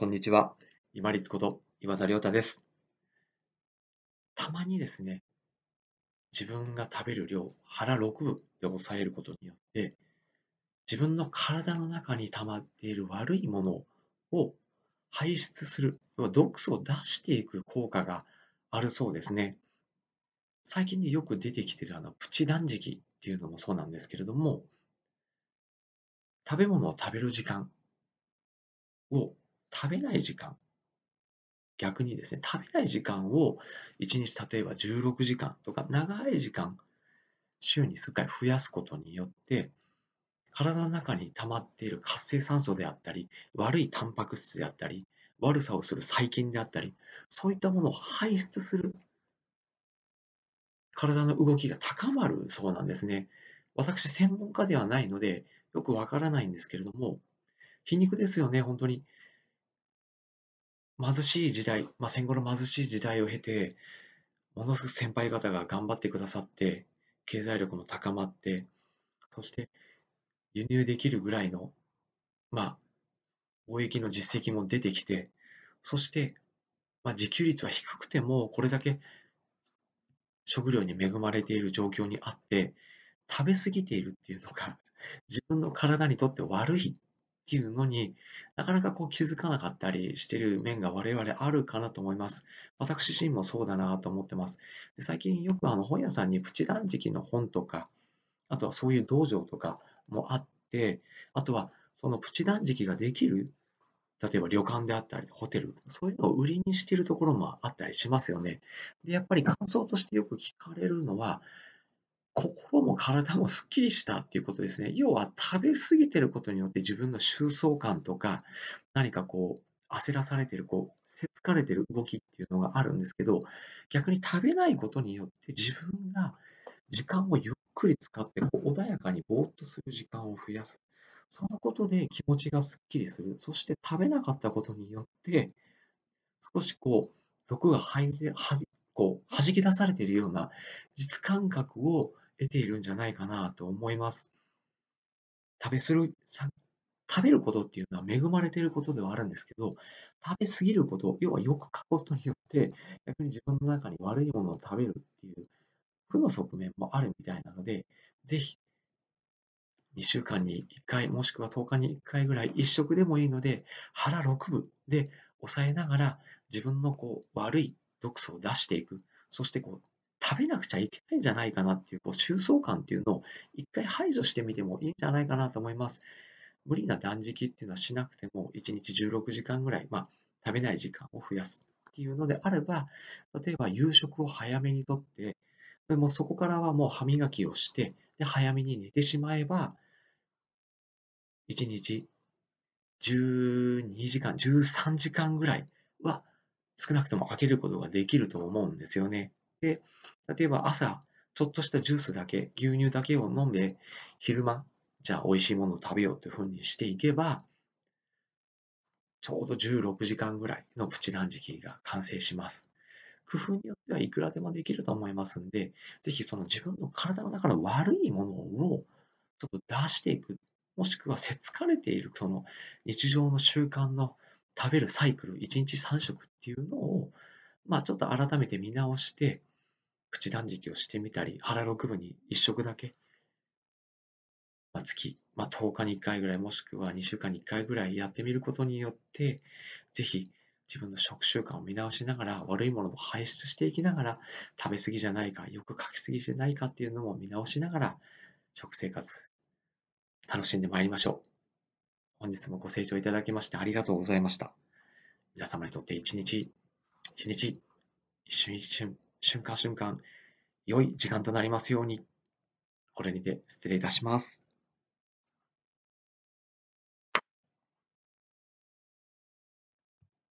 こんにちは。今立こと岩田亮太です。たまにですね、自分が食べる量、腹6分で抑えることによって、自分の体の中に溜まっている悪いものを排出する、要は毒素を出していく効果があるそうですね。最近でよく出てきているあのプチ断食っていうのもそうなんですけれども、食べ物を食べる時間を食べない時間、逆にですね、食べない時間を1日例えば16時間とか長い時間、週に数回増やすことによって、体の中に溜まっている活性酸素であったり、悪いタンパク質であったり、悪さをする細菌であったり、そういったものを排出する体の動きが高まるそうなんですね。私、専門家ではないので、よくわからないんですけれども、皮肉ですよね、本当に。貧しい時代、まあ、戦後の貧しい時代を経て、ものすごく先輩方が頑張ってくださって、経済力も高まって、そして輸入できるぐらいの、まあ、貿易の実績も出てきて、そして、まあ、自給率は低くても、これだけ食料に恵まれている状況にあって、食べ過ぎているっていうのが、自分の体にとって悪いっていうのになかなかこう気づかなかったりしてる面が我々あるかなと思います。私自身もそうだなと思ってます。で最近よくあの本屋さんにプチ断食の本とか、あとはそういう道場とかもあって、あとはそのプチ断食ができる、例えば旅館であったり、ホテル、そういうのを売りにしているところもあったりしますよね。で、やっぱり感想としてよく聞かれるのは、心も体もすっきりしたっていうことですね。要は食べ過ぎてることによって自分の収束感とか、何かこう、焦らされてる、こう、せつかれてる動きっていうのがあるんですけど、逆に食べないことによって自分が時間をゆっくり使って、こう穏やかにぼーっとする時間を増やす。そのことで気持ちがすっきりする。そして食べなかったことによって、少しこう、毒が入り、はこう、弾き出されているような実感覚を得ているんじゃないかなと思います。食べする、食べることっていうのは恵まれていることではあるんですけど、食べ過ぎること、要はよく書くことによって、逆に自分の中に悪いものを食べるっていう負の側面もあるみたいなので、ぜひ、2週間に1回、もしくは10日に1回ぐらい、1食でもいいので、腹6分で抑えながら、自分のこう悪い毒素を出していく。そしてこう食べなくちゃいけないんじゃないかなっていう、こう、収束感っていうのを一回排除してみてもいいんじゃないかなと思います。無理な断食っていうのはしなくても、1日16時間ぐらい、まあ、食べない時間を増やすっていうのであれば、例えば夕食を早めにとって、でもそこからはもう歯磨きをして、で、早めに寝てしまえば、1日12時間、13時間ぐらいは少なくとも空けることができると思うんですよね。で、例えば朝、ちょっとしたジュースだけ、牛乳だけを飲んで、昼間、じゃあ美味しいものを食べようというふうにしていけば、ちょうど16時間ぐらいのプチ断食が完成します。工夫によってはいくらでもできると思いますんで、ぜひその自分の体の中の悪いものをちょっと出していく、もしくはせつかれているその日常の習慣の食べるサイクル、1日3食っていうのを、まあちょっと改めて見直して、プチ断食をしてみたり、腹6分に1食だけ、まあ、月、まあ、10日に1回ぐらい、もしくは2週間に1回ぐらいやってみることによって、ぜひ自分の食習慣を見直しながら、悪いものも排出していきながら、食べ過ぎじゃないか、よく書きすぎじゃないかっていうのも見直しながら、食生活、楽しんでまいりましょう。本日もご清聴いただきましてありがとうございました。皆様にとって一日、一日、一瞬一瞬、瞬間瞬間、良い時間となりますように。これにて失礼いたします。